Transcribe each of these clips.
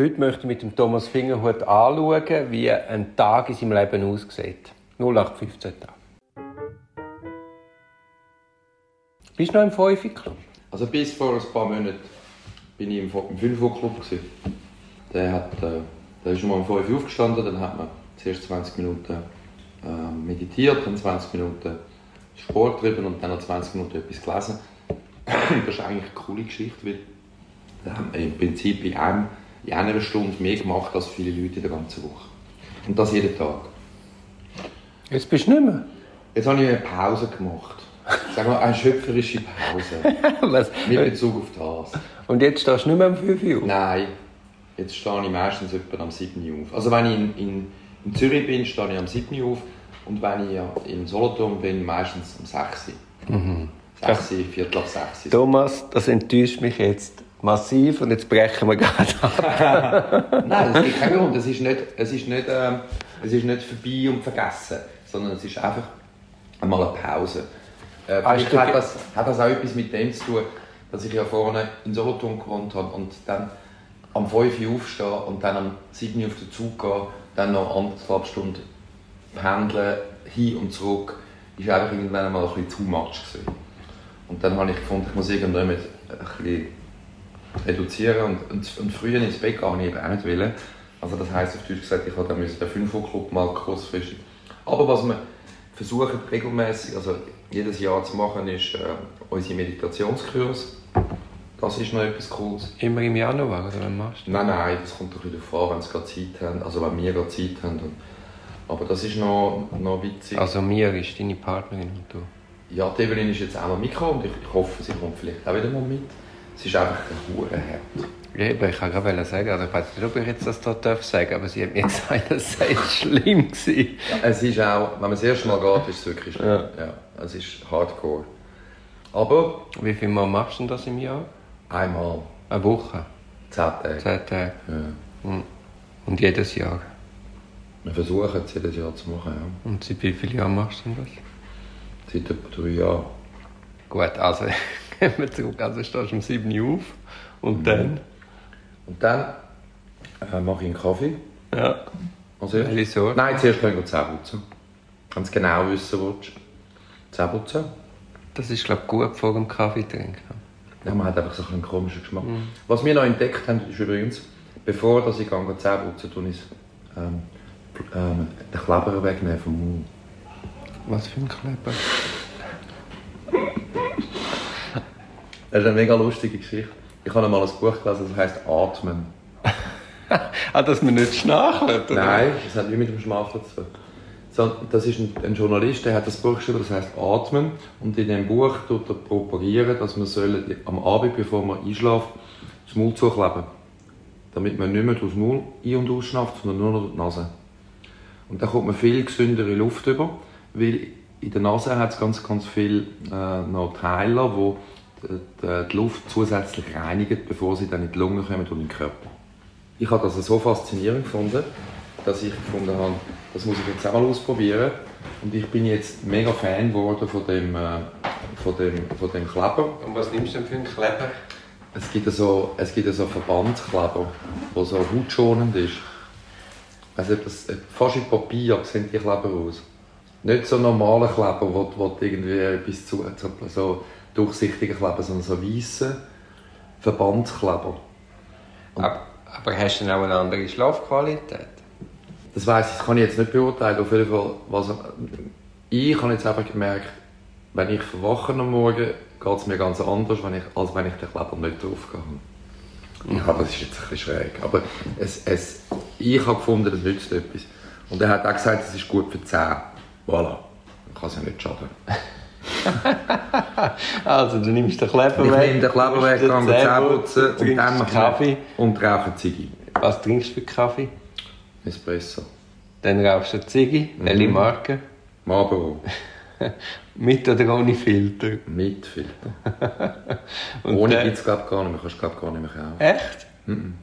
Heute möchte ich mit dem Thomas Fingerhut anschauen, wie ein Tag in seinem Leben aussieht. 0815 Tag. Bist du noch im 5 Club? Also bis vor ein paar Monaten bin ich im 5 Uhr Club. Der, hat, äh, der ist schon mal um 5 Uhr aufgestanden, dann hat man zuerst 20 Minuten äh, meditiert, dann 20 Minuten Sport getrieben und dann noch 20 Minuten etwas gelesen. das ist eigentlich eine coole Geschichte, weil wir im Prinzip in, einem, in einer Stunde mehr gemacht als viele Leute in der ganzen Woche. Und das jeden Tag. Jetzt bist du nicht mehr. Jetzt habe ich eine Pause gemacht. Sagen wir eine schöpferische Pause. Was? Mit Bezug auf das. Und jetzt stehst du nicht mehr um 5 Uhr? Nein, jetzt stehe ich meistens etwa am 7 Uhr auf. Also wenn ich in, in, in Zürich bin, stehe ich am 7 Uhr auf. Und wenn ich in Solothurn bin, meistens um 6 Uhr. Mhm. 6 Uhr, Viertel ab 6 Uhr. Thomas, das enttäuscht mich jetzt massiv und jetzt brechen wir gerade ab. Nein, das gibt keinen Grund. Es ist nicht, es ist nicht, äh, es ist nicht vorbei und vergessen, sondern es ist einfach einmal eine Pause. Äh, vielleicht hat das, hat das auch etwas mit dem zu tun, dass ich ja vorne in Solothurn gewohnt habe und dann am 5 Uhr aufstehe und dann am 7 Uhr auf den Zug gehe, dann noch anderthalb Stunden pendeln, hin und zurück, ist einfach irgendwann einmal ein bisschen too much gewesen. Und dann habe ich gefunden, ich muss irgendwann ein bisschen reduzieren und, und, und früher ins Bett gehen, ich eben auch nicht wollen. Also das heisst auf Deutsch gesagt, ich habe dann den 5 Uhr Club mal kurzfristig. Aber was wir versuchen regelmäßig, also jedes Jahr zu machen, ist äh, unsere Meditationskurs. Das ist noch etwas Cooles. Immer im Januar, oder wann machst du? Nein, nein, das kommt doch wieder vor, wenn sie gerade Zeit haben, also wenn wir gerade Zeit haben. aber das ist noch, noch witzig. Also mir ist deine Partnerin und du? Ja, die Evelyn ist jetzt auch noch mitgekommen und ich, ich hoffe, sie kommt vielleicht auch wieder mal mit. Es ist einfach ein Herd. Eben, ich kann gerade sagen, also ich weiß nicht, ob ich jetzt das hier darf sagen aber sie hat mir gesagt, es sei schlimm gewesen. Ja, es ist auch, wenn man das erste Mal geht, ist es wirklich schlimm. Ja. ja. es ist hardcore. Aber... Wie viel Mal machst du das im Jahr? Einmal. Eine Woche? Zehn Tage. Zehn Tage. Ja. Und jedes Jahr? Wir versuchen es jedes Jahr zu machen, ja. Und seit wie vielen Jahren machst du das? Seit etwa drei Jahren. Gut, also gehen wir zurück. Also stehst du um 7 Uhr auf und mhm. dann? Und dann äh, mache ich einen Kaffee. Ja. Also Sorte? Nein, zuerst können wir Zähne putzen. Wenn du genau wissen willst. Zähne putzen. Das ist, glaube ich, gut vor dem Kaffee trinken. Ja, man hat einfach so einen komischen Geschmack. Mhm. Was wir noch entdeckt haben, ist übrigens, bevor dass ich gehe, Zähne putzen, tue ich ähm, ähm, den Kleber wegnehmen vom Mund. Was für ein Kleber? Das ist eine mega lustige Geschichte. Ich habe einmal ein Buch gelesen, das heißt Atmen. ah, dass man nicht schnarcht? Nein, das hat nichts mit dem Schmachen zu tun. So, das ist ein, ein, Journalist, der hat das Buch geschrieben, das heißt Atmen. Und in dem Buch tut er propagieren, dass man soll, am Abend, bevor man einschläft, das Maul zukleben Damit man nicht mehr durchs Maul ein- und ausschnauft, sondern nur noch durch die Nase. Und dann kommt man viel gesündere Luft über, weil in der Nase hat es ganz, ganz viele äh, noch Teile, die die, die Luft zusätzlich reinigen, bevor sie dann in die Lunge kommen und in den Körper. Ich habe das so faszinierend gefunden, dass ich gefunden habe, das muss ich jetzt auch mal ausprobieren. Und ich bin jetzt mega Fan geworden von dem, äh, von dem, von dem Kleber. Und was nimmst du denn für einen Kleber? Es gibt so, es gibt so Verbandskleber, der so hautschonend ist. Also das, fast wie Papier sehen die Kleber aus. Nicht so normale Kleber, wo, wo irgendwie bis zu so durchsichtigen Kleber, sondern so weiße Verbandskleber. Aber, aber, hast du dann auch eine andere Schlafqualität? Das weiß ich, das kann ich jetzt nicht beurteilen. Auf jeden Fall, was, ich habe jetzt einfach gemerkt, wenn ich verwache am Morgen, geht es mir ganz anders, wenn ich, als wenn ich den Kleber nicht drauf gehe. Ja, das ist jetzt ein bisschen schräg. Aber es, es, ich habe gefunden, das nützt etwas. Und er hat auch gesagt, es ist gut für die Zähne. Voilà. Kann es ja nicht schaden. also, du nimmst den Kleber ich weg. Ich nehme den Kleber weg, gehe Zähne putzen und dann mache Kaffee. Und rauche Ziggy. Was trinkst du für Kaffee? Espresso. Dann rauchst du Ziggy. Mhm. Welche Marke? Marlboro. Mit oder ohne Filter? Mit Filter. ohne gibt es glaube gar nicht mehr. Kannst glaube gar nicht mehr kaufen. Echt? Mhm.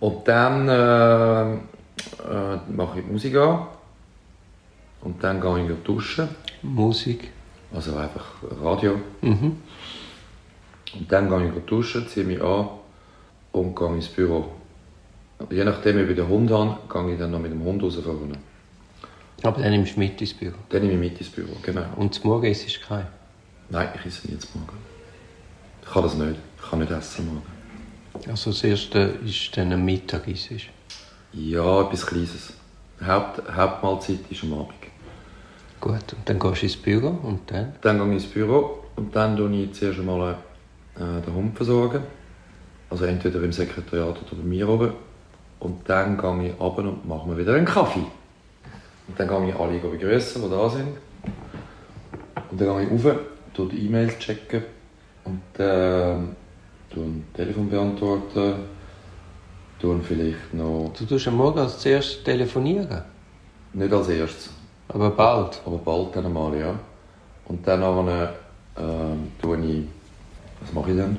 Und dann äh, äh, mache ich die Musik an. Und dann gehe ich duschen. Musik? Also einfach Radio. Mhm. Und dann gehe ich duschen, ziehe mich an und gehe ins Büro. Je nachdem, ob ich den Hund habe, gehe ich dann noch mit dem Hund rausfahren. Aber dann nimmst du mit ins Büro? Dann nehme ich mit ins Büro, genau. Und zum Morgen isst du kein? Nein, ich esse nie zum Morgen. Ich kann das nicht. Ich kann nicht essen morgen. Also das erste ist dann am Mittag isst Ja, etwas Kleines. Haupt, Hauptmahlzeit ist am Abend. Gut, und dann gehst du ins Büro und dann? Dann gehe ich ins Büro und dann versorge ich zuerst einmal äh, den Hund. Versorgen. Also entweder im Sekretariat oder bei mir oben. Und dann gehe ich runter und mache mir wieder einen Kaffee. Und dann gehe ich alle begrüßen, die da sind. Und dann gehe ich rauf, tue die E-Mails checken und äh, ein Telefon beantworten. Tun vielleicht noch... Du tust am Morgen als zuerst telefonieren? Nicht als erstes. Aber bald? Aber bald dann einmal, ja. Und dann äh, tue ich... Was mache ich dann?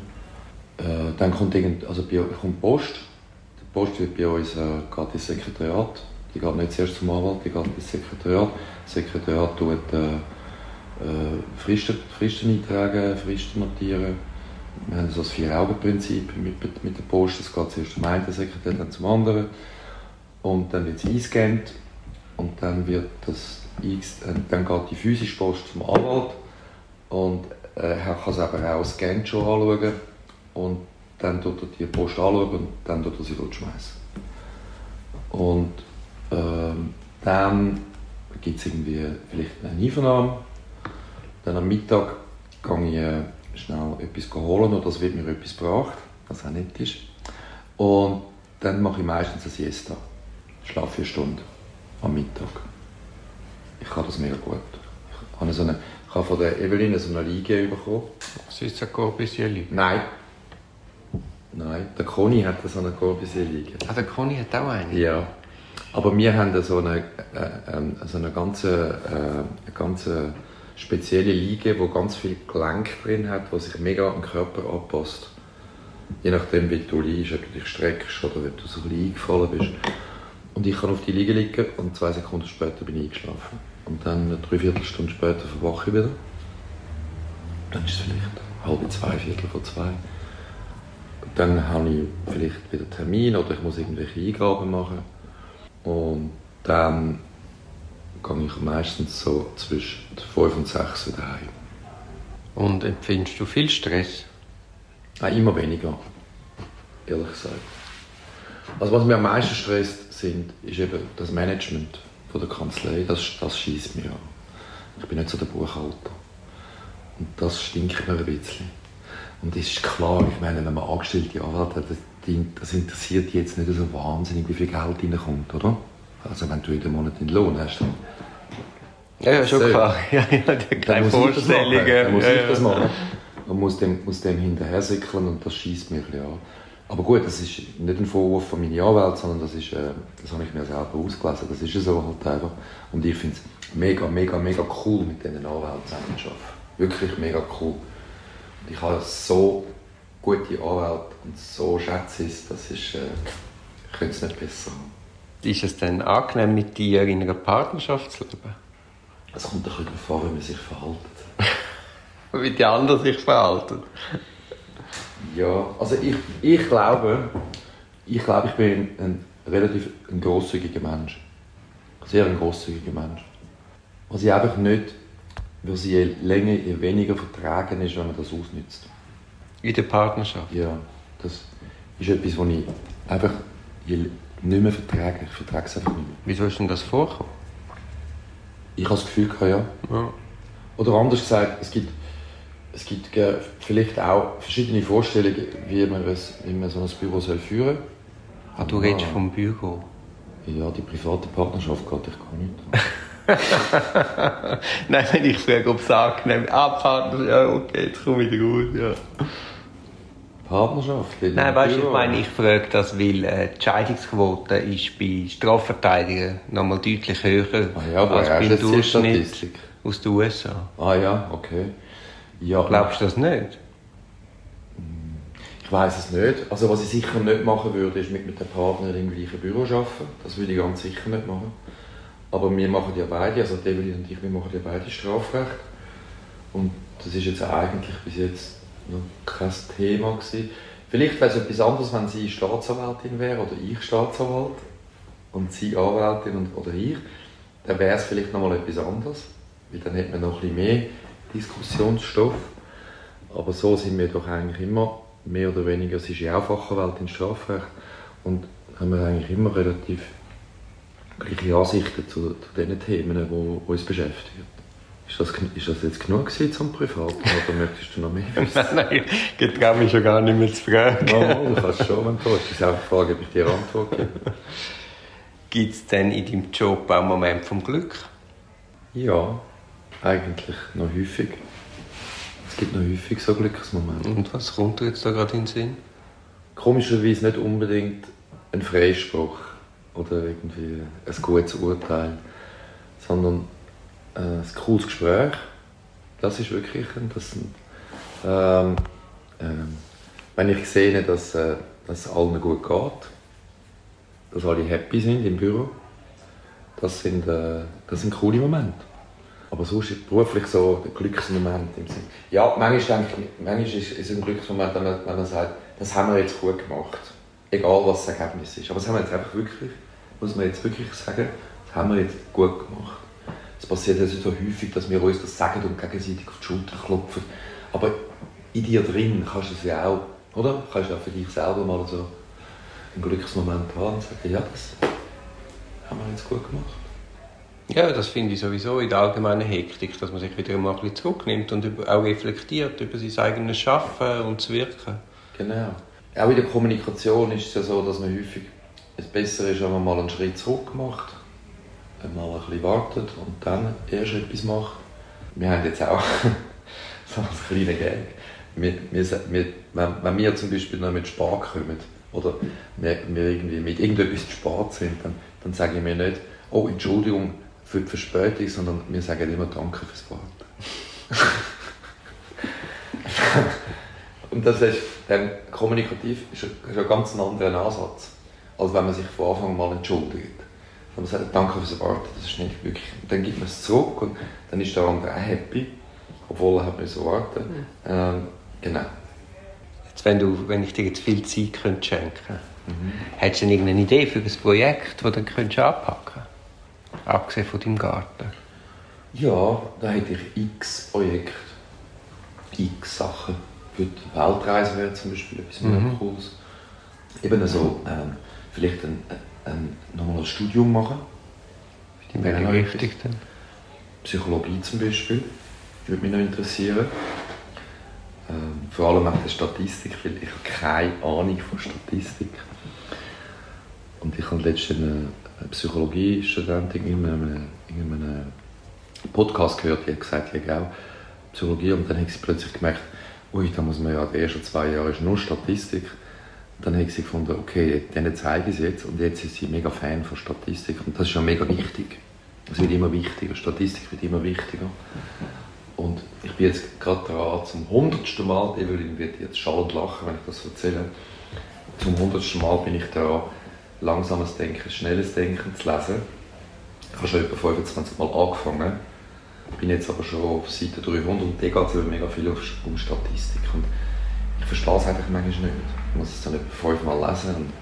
Äh, dann kommt, irgend, also bei, kommt Post. Die Post wird bei uns äh, geht ins Sekretariat. Die geht nicht zuerst zum Anwalt, die geht ins Sekretariat. Das Sekretariat tut äh, äh, Fristen, Fristen eintragen, Fristen notieren. Wir haben so das Vier-Augen-Prinzip mit, mit der Post. Es geht zuerst zum einen Sekretär, dann zum anderen. Und dann wird es eingescannt und dann wird das äh, dann geht die physische Post zum Anwalt und äh, er kann es aber auch scannt schon anschauen und dann tut er die Post anschauen und dann tut er sie schmeißen. Und ähm, dann gibt es irgendwie vielleicht eine Einvernahme. Dann am Mittag gehe ich äh, schnell etwas holen oder es wird mir etwas gebracht, was auch nicht ist. Und dann mache ich meistens eine Siesta. Schlafe vier Stunden am Mittag. Ich kann das mega gut. Ich habe, so eine, ich habe von der Evelyn so eine Liege bekommen. Was ist eine Corbusier-Liege? Nein. Nein, der Conny hat so eine Corbusier-Liege. Ah, der Conny hat auch eine? Ja. Aber wir haben so eine, äh, ähm, so eine ganze, äh, ganze spezielle Liege, wo ganz viel Gelenk drin hat, wo sich mega an den Körper anpasst. Je nachdem, wie du liegst, ob du dich streckst oder ob du so ein eingefallen bist. Und ich kann auf die Liege liegen und zwei Sekunden später bin ich eingeschlafen. Und dann eine Dreiviertelstunde später verwache ich wieder. Dann ist es vielleicht halb zwei, viertel vor zwei. Dann habe ich vielleicht wieder Termin oder ich muss irgendwelche Eingaben machen. Und dann gehe ich meistens so zwischen 5 und 6 wieder heim. Und empfindest du viel Stress? Nein, immer weniger, ehrlich gesagt. Also was mir am meisten stresst, sind, ist eben das Management von der Kanzlei. Das, das schießt mir an. Ich bin nicht so der Buchhalter. Und das stinkt mir ein bisschen. Und es ist klar, ich meine, wenn man angestellte Anwälte hat, das interessiert jetzt nicht so wahnsinnig, wie viel Geld reinkommt, oder? Also wenn du jeden Monat den Lohn hast, dann... Ja, ja, schon so. klar. Ja, ja, keine Vorstellungen. Dann muss ich das machen. Man muss dem, muss dem hinterher sickeln und das schießt mich ein bisschen an. Aber gut, das ist nicht ein Vorwurf von meiner Anwalt, sondern das, ist, äh, das habe ich mir selber ausgelesen. Das ist so halt einfach. Und ich finde es mega, mega, mega cool, mit diesen Anwälten zusammen zu arbeiten. Wirklich mega cool. Und ich habe so gute Anwälte und so schätze ich es, das ist, äh, ich könnte es nicht besser haben. Ist es denn angenehm, mit dir in einer Partnerschaft zu leben? Es kommt ein bisschen an, wie man sich verhält. wie die anderen sich verhalten? Ja, also ich, ich glaube, ich glaube, ich bin ein relativ ein grosszügiger Mensch. Sehr ein grosszügiger Mensch. Was ich einfach nicht, weil sie je länger, je weniger vertragen ist, wenn man das ausnützt. In der Partnerschaft? Ja, das ist etwas, was ich einfach je nicht mehr vertragen. Ich vertrage es einfach nicht mehr. Wieso ist denn das vorgekommen? Ich habe das Gefühl, ja. ja. Oder anders gesagt, es gibt, es gibt vielleicht auch verschiedene Vorstellungen, wie man, es, wie man so ein Büro soll führen soll. Ah, du redest ah. vom Büro? Ja, die private Partnerschaft geht ich gar nicht Nein, wenn ich frage, ob es angenehm ist. Ah, Partnerschaft, ja, okay, jetzt komme ich gut, ja. Partnerschaft? Nein, weißt du, ich meine, ich frage das, weil äh, die Scheidungsquote ist bei Strafverteidigern nochmal deutlich höher ah, ja, als beim Durchschnitt aus den USA. Ah ja, okay. Ja, Glaubst du das nicht? Ich weiß es nicht. Also was ich sicher nicht machen würde, ist mit, mit dem Partner im gleichen Büro arbeiten. Das würde ich ganz sicher nicht machen. Aber wir machen ja beide, also Evelyn und ich, wir machen ja beide Strafrecht. Und das ist jetzt eigentlich bis jetzt noch kein Thema gewesen. Vielleicht wäre es etwas anderes, wenn sie Staatsanwältin wäre oder ich Staatsanwalt und sie Anwältin und, oder ich. Dann wäre es vielleicht nochmal etwas anderes, weil dann hätte man noch ein bisschen mehr Diskussionsstoff. Aber so sind wir doch eigentlich immer mehr oder weniger, sie ist ja auch Fachanwältin Strafrecht und haben wir eigentlich immer relativ gleiche Ansichten zu, zu den Themen, die uns beschäftigen. Ist das, ist das jetzt genug gewesen zum Privaten oder möchtest du noch mehr wissen? Nein, ich traue mich schon gar nicht mehr zu fragen. Oh, du kannst schon, wenn du willst. Es ist auch die Frage, ob ich dir Antwort gebe. Gibt es denn in deinem Job auch Momente vom Glück? Ja, eigentlich noch häufig. Es gibt noch häufig so Glücksmomente. Und was kommt dir jetzt da gerade in den Sinn? Komischerweise nicht unbedingt ein Freispruch oder irgendwie ein gutes Urteil, sondern äh, ein cooles Gespräch. Das ist wirklich das, ähm, ähm, wenn ich sehe, dass, äh, dass es allen gut geht, dass alle happy sind im Büro, das sind, äh, das sind coole Momente. Aber sonst ist beruflich so ein Glücksmoment im Sinn. Ja, manchmal, denke ich, manchmal ist es ein Glücksmoment, wenn man, wenn man sagt, das haben wir jetzt gut gemacht. Egal, was das Ergebnis ist. Aber das haben wir jetzt einfach wirklich, muss man jetzt wirklich sagen, das haben wir jetzt gut gemacht. Es passiert also so häufig, dass wir uns das sagen und gegenseitig auf die Schulter klopfen. Aber in dir drin kannst du es ja auch, oder? Kannst du auch für dich selber mal so einen Glücksmoment haben und sagen, ja, das haben wir jetzt gut gemacht. Ja, das finde ich sowieso in der allgemeinen Hektik, dass man sich wieder mal ein bisschen zurücknimmt und auch reflektiert über sein eigenes Schaffen und das Wirken. Genau. Auch in der Kommunikation ist es ja so, dass man häufig es besser ist, wenn man mal einen Schritt zurück macht mal ein bisschen wartet und dann erst etwas macht. Wir haben jetzt auch so ein kleiner Gag. Wir, wir, wir, wenn, wenn wir zum Beispiel noch mit Spar kommen oder wir, wir irgendwie mit irgendetwas zu spät sind, dann, dann sage ich mir nicht, oh Entschuldigung für die Verspätung, sondern wir sagen immer Danke fürs Warten. und das ist dann kommunikativ ist ein, ganz anderer Ansatz, als wenn man sich von Anfang mal entschuldigt. Und man sagt, danke fürs Warten, das ist nicht wirklich. dann gibt man es zurück und dann ist der andere auch happy, obwohl er hat müssen warten. Ähm, genau. Jetzt, wenn, du, wenn ich dir jetzt viel Zeit könnte schenken mhm. hättest du denn irgendeine Idee für ein Projekt, das du dann anpacken könntest? Abgesehen von deinem Garten. Ja, da hätte ich x Projekte, x Sachen. Für die Weltreise wäre zum Beispiel etwas mhm. Cooles. Eben so, ähm, vielleicht ein, ähm, nochmal ein Studium machen. Die wäre noch wichtig dann? Psychologie zum Beispiel, würde mich noch interessieren. Ähm, vor allem auch die Statistik, weil ich habe keine Ahnung von Statistik. Und ich habe letztens eine Psychologiestudentin in einem, in einem Podcast gehört, die hat gesagt, habe auch Psychologie und dann hat sie plötzlich gemerkt, ui, da muss man ja, die ersten zwei Jahre ist nur Statistik dann habe ich sie gefunden, okay, denen zeige ich es jetzt und jetzt ist sie mega Fan von Statistik und das ist ja mega wichtig. Es wird immer wichtiger, Statistik wird immer wichtiger. Und ich bin jetzt gerade dran, zum hundertsten Mal, Evelyn wird jetzt schallend lachen, wenn ich das erzähle, zum hundertsten Mal bin ich da langsames Denken, schnelles Denken zu lesen. Ich habe schon etwa 25 Mal angefangen, bin jetzt aber schon auf Seite 300 und da geht es mega viel um Statistik. Und ich verstehe es einfach manchmal nicht. Ich muss es dann etwa fünfmal lesen und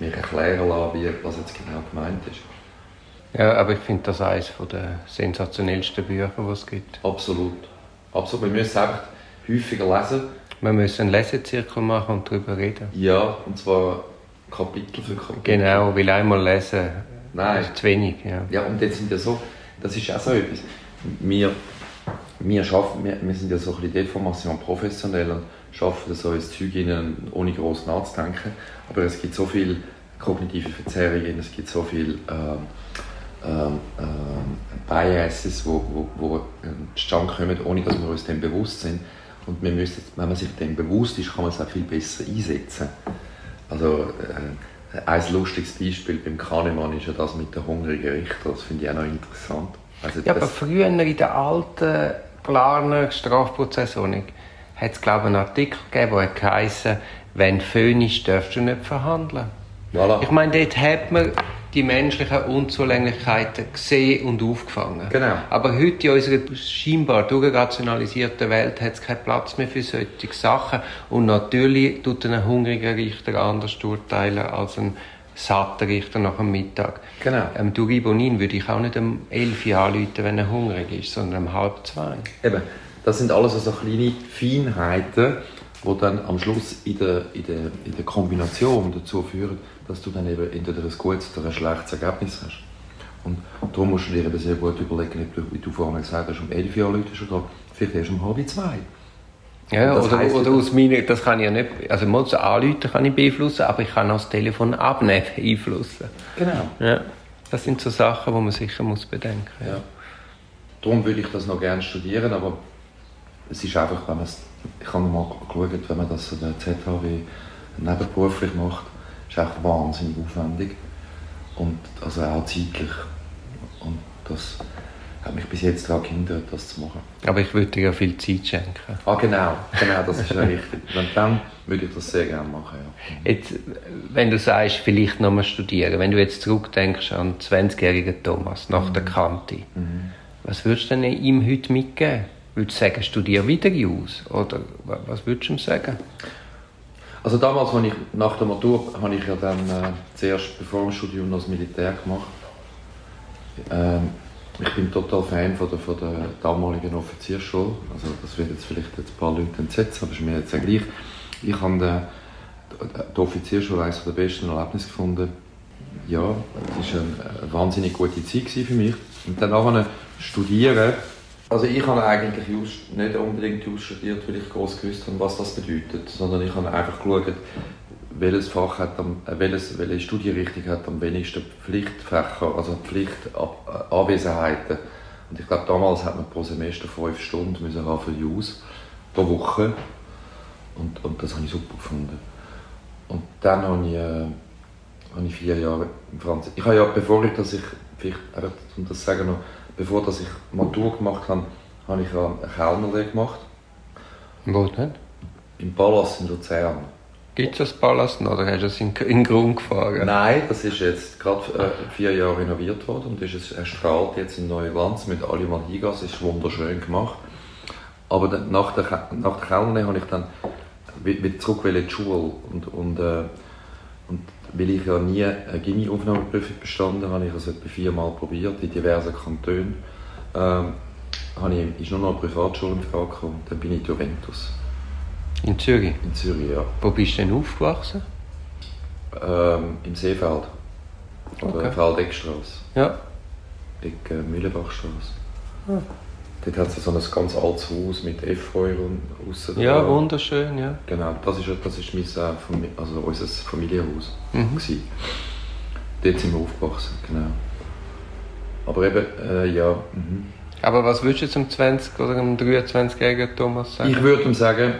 mir erklären lassen, wie, was jetzt genau gemeint ist. Ja, aber ich finde das eines der sensationellsten Bücher, die es gibt. Absolut. Absolut. Wir müssen einfach häufiger lesen. Wir müssen einen Lesezirkel machen und darüber reden. Ja, und zwar Kapitel für Kapitel. Genau, weil einmal lesen Nein. ist zu wenig. Ja. ja, und jetzt sind ja so, das ist auch so etwas. Wir, wir, schaffen, wir, wir sind ja so ein bisschen Deformation professionell und schaffen so ins Zeug rein, ohne groß nachzudenken. Aber es gibt so viele kognitive Verzerrungen, es gibt so viele ähm, ähm, ähm, Biases, die wo, wo, wo zustande kommen, ohne dass wir uns dem bewusst sind. Und wir müssen, wenn man sich dem bewusst ist, kann man es auch viel besser einsetzen. Also, äh, ein lustiges Beispiel beim Kahnemann ist ja das mit der hungrigen Richter. Das finde ich auch noch interessant. Also, ja, aber früher in der alten Glarner Strafprozessordnung hat es, glaube ich, einen Artikel gegeben, der geheißen wenn Föhn ist, darfst du nicht verhandeln. Voilà. Ich meine, dort hat man die menschlichen Unzulänglichkeiten gesehen und aufgefangen. Genau. Aber heute in unserer scheinbar durchrationalisierten Welt hat es keinen Platz mehr für solche Sachen. Und natürlich tut ein hungriger Richter anders urteilen als ein satter Richter nach dem Mittag. Genau. Ähm, du Ribonin würde ich auch nicht um 11 Uhr anrufen, wenn er hungrig ist, sondern um halb zwei. Eben, das sind alles so kleine Feinheiten, die dann am Schluss in der, in der, in der Kombination dazu führen, dass du dann eben entweder ein gutes oder ein schlechtes Ergebnis hast. Und darum musst du dir eben sehr gut überlegen, ob du, wie du vorhin gesagt hast, um 11 Uhr Leute oder vielleicht erst um halb zwei. Ja, oder, heisst oder aus meiner, das kann ich ja nicht, also mal so anrufen kann ich beeinflussen, aber ich kann auch das Telefon abnehmen beeinflussen. Genau. Ja, das sind so Sachen, die man sicher muss bedenken Ja. Darum würde ich das noch gerne studieren, aber es ist einfach, wenn man es, ich habe mal geschaut, wenn man das an der ZHW nebenberuflich macht, ist echt wahnsinnig aufwendig und also auch zeitlich und das hat mich bis jetzt daran gehindert, das zu machen. Aber ich würde dir ja viel Zeit schenken. Ah genau, genau, das ist ja richtig. Und dann würde ich das sehr gerne machen, ja. Jetzt, wenn du sagst, vielleicht noch mal studieren, wenn du jetzt zurückdenkst an den 20-jährigen Thomas nach der Kante, was würdest du denn ihm heute mitgeben? Würdest du sagen, studier wieder aus? Oder wa- was würdest du ihm sagen? Also damals, als ich nach der Matur, habe ich ja dann äh, zuerst bevor dem Studium noch das Militär gemacht. Ähm, ich bin total Fan von der, von der damaligen Offiziersschule. Also das wird jetzt vielleicht jetzt ein paar Leute entsetzen, aber ist mir jetzt auch gleich. Ich habe die, die Offiziersschule eines der besten Erlebnisse gefunden. Ja, es war eine, wahnsinnig gute Zeit für mich. Und dann nachher studieren. Also ich habe eigentlich nicht unbedingt Jus studiert, weil ich groß gewusst habe, was das bedeutet, sondern ich habe einfach geschaut, welches Fach hat am, äh, welches, welche Studienrichtung hat am wenigsten Pflichtfächer, also Pflichtanwesenheiten. Und ich glaube, damals hat man pro Semester fünf Stunden müssen haben für Jus pro Woche. Und, und das habe ich super gefunden. Und dann habe ich, äh, habe ich vier Jahre in Franz. Ich habe ja, bevor ich das ich, vielleicht, einfach, um das sagen noch, bevor dass ich Matur gemacht habe, habe ich eine Kellnerlehre gemacht. Wo denn? Im Palast in Luzern. Gibt es das Palast noch, oder hast du es in, in den Grund gefahren? Nein, das ist jetzt gerade äh, vier Jahre renoviert worden und ist es erstrahlt jetzt in neuen Glanz mit hingehen. Es ist wunderschön gemacht. Aber dann, nach der, nach der Kellnerlehre habe ich dann wi- wieder zurück in die Schule und, und, äh, und weil ich ja nie eine Gimmi-Aufnahmeprüfung bestanden habe, ich es etwa viermal probiert in diversen Kantonen, ähm, habe ich, ist nur noch eine Privatschule in Frage gekommen. Dann bin ich in Juventus In Zürich. in Zürich, ja. Wo bist du denn aufgewachsen? Ähm, Im Seefeld. Oder Okay. Feldeckstraße. Ja. Ecke Mühlenbachstraße. Ah. Dort hat es so ein ganz altes Haus mit Efeu und aussen Ja, dran. wunderschön, ja. Genau, das ist, das ist mein, äh, Fami- also unser Familienhaus. Mhm. gewesen. Dort sind wir aufgewachsen, genau. Aber eben, äh, ja. Mhm. Aber was würdest du zum 20- oder zum 23-jährigen Thomas sagen? Ich würde ihm sagen,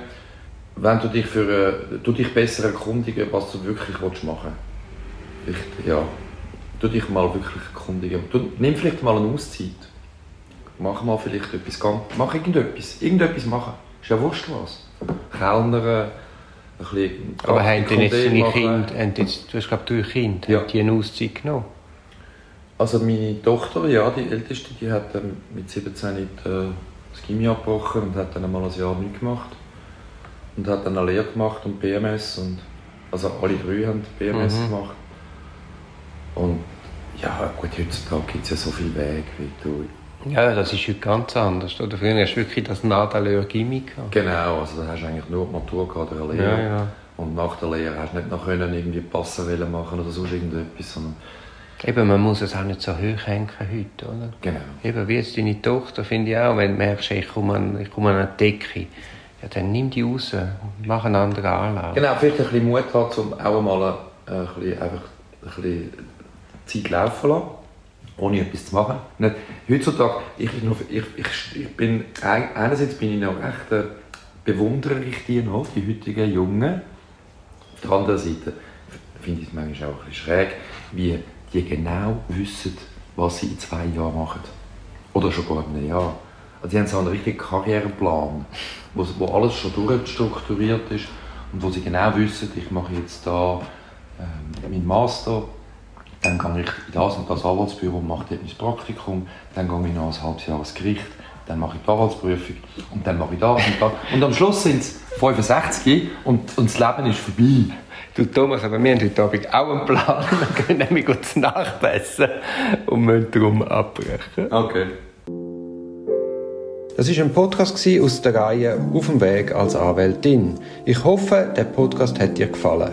wenn du dich, für, äh, du dich besser erkundigen, was du wirklich willst machen willst. Ja. Du dich mal wirklich erkundigen. Du, nimm vielleicht mal eine Auszeit. Mach mal vielleicht etwas. Mach irgendetwas. Irgendetwas machen. Ist ja wurscht was. Kellnern, ein bisschen... Aber haben denn jetzt deine. Kinder, jetzt, du hast glaube drei Kinder, Ja. haben die eine Auszeit genommen? Also meine Tochter, ja, die älteste, die hat dann mit 17 nicht, äh, das Gimmi abgebrochen und hat dann einmal ein Jahr nichts gemacht. Und hat dann eine Lehre gemacht und BMS. Und, also alle drei haben BMS Mhm. gemacht. Und ja, gut, heutzutage gibt es ja so viele Wege, wie du... Ja, das ist heute ganz anders. Oder? Früher hast du wirklich das Nadelöhr Gimmi gehabt. Genau, also da hast du eigentlich nur die Matur gehabt oder eine Lehre. Ja, ja. Und nach der Lehre hast du nicht noch können irgendwie Passerelle machen oder sonst irgendetwas, sondern Eben, man muss es auch nicht so hoch hängen heute, oder? genau. Eben, wie jetzt deine Tochter, finde ich auch, wenn du merkst, ich komme an, ich komme an eine Decke, ja, dann nimm die raus, mach einen anderen Anlauf. Genau, vielleicht ein bisschen Mut haben, um auch mal äh, ein bisschen, einfach ein bisschen Zeit laufen zu lassen, ohne etwas zu machen. Nicht, heutzutage, ich, ich, ich, ich, bin, ein- einerseits bin ich noch recht äh, bewundere ich die noch, die heutigen Jungen. Auf der anderen Seite finde ich es manchmal auch ein bisschen schräg, wie die genau wissen, was sie in zwei Jahren machen. Oder schon gar in einem Jahr. Also sie haben so einen richtigen Karriereplan, wo, wo alles schon durchstrukturiert ist und wo sie genau wissen, ich mache jetzt da ähm, meinen Master, dann gehe ich in das und das Anwaltsbüro und mache dort mein Praktikum, dann gehe ich noch ein halbes Jahr ins Gericht, dann mache ich die Anwaltsprüfung und dann mache ich das und das. Und am Schluss sind es 65 und, und das Leben ist vorbei. Du Thomas, aber wir haben heute Abend auch einen Plan. Wir gehen nämlich zu Nacht essen und müssen darum abbrechen. Okay. Das war ein Podcast aus der Reihe Auf dem Weg als Anwältin. Ich hoffe, der Podcast hat dir gefallen.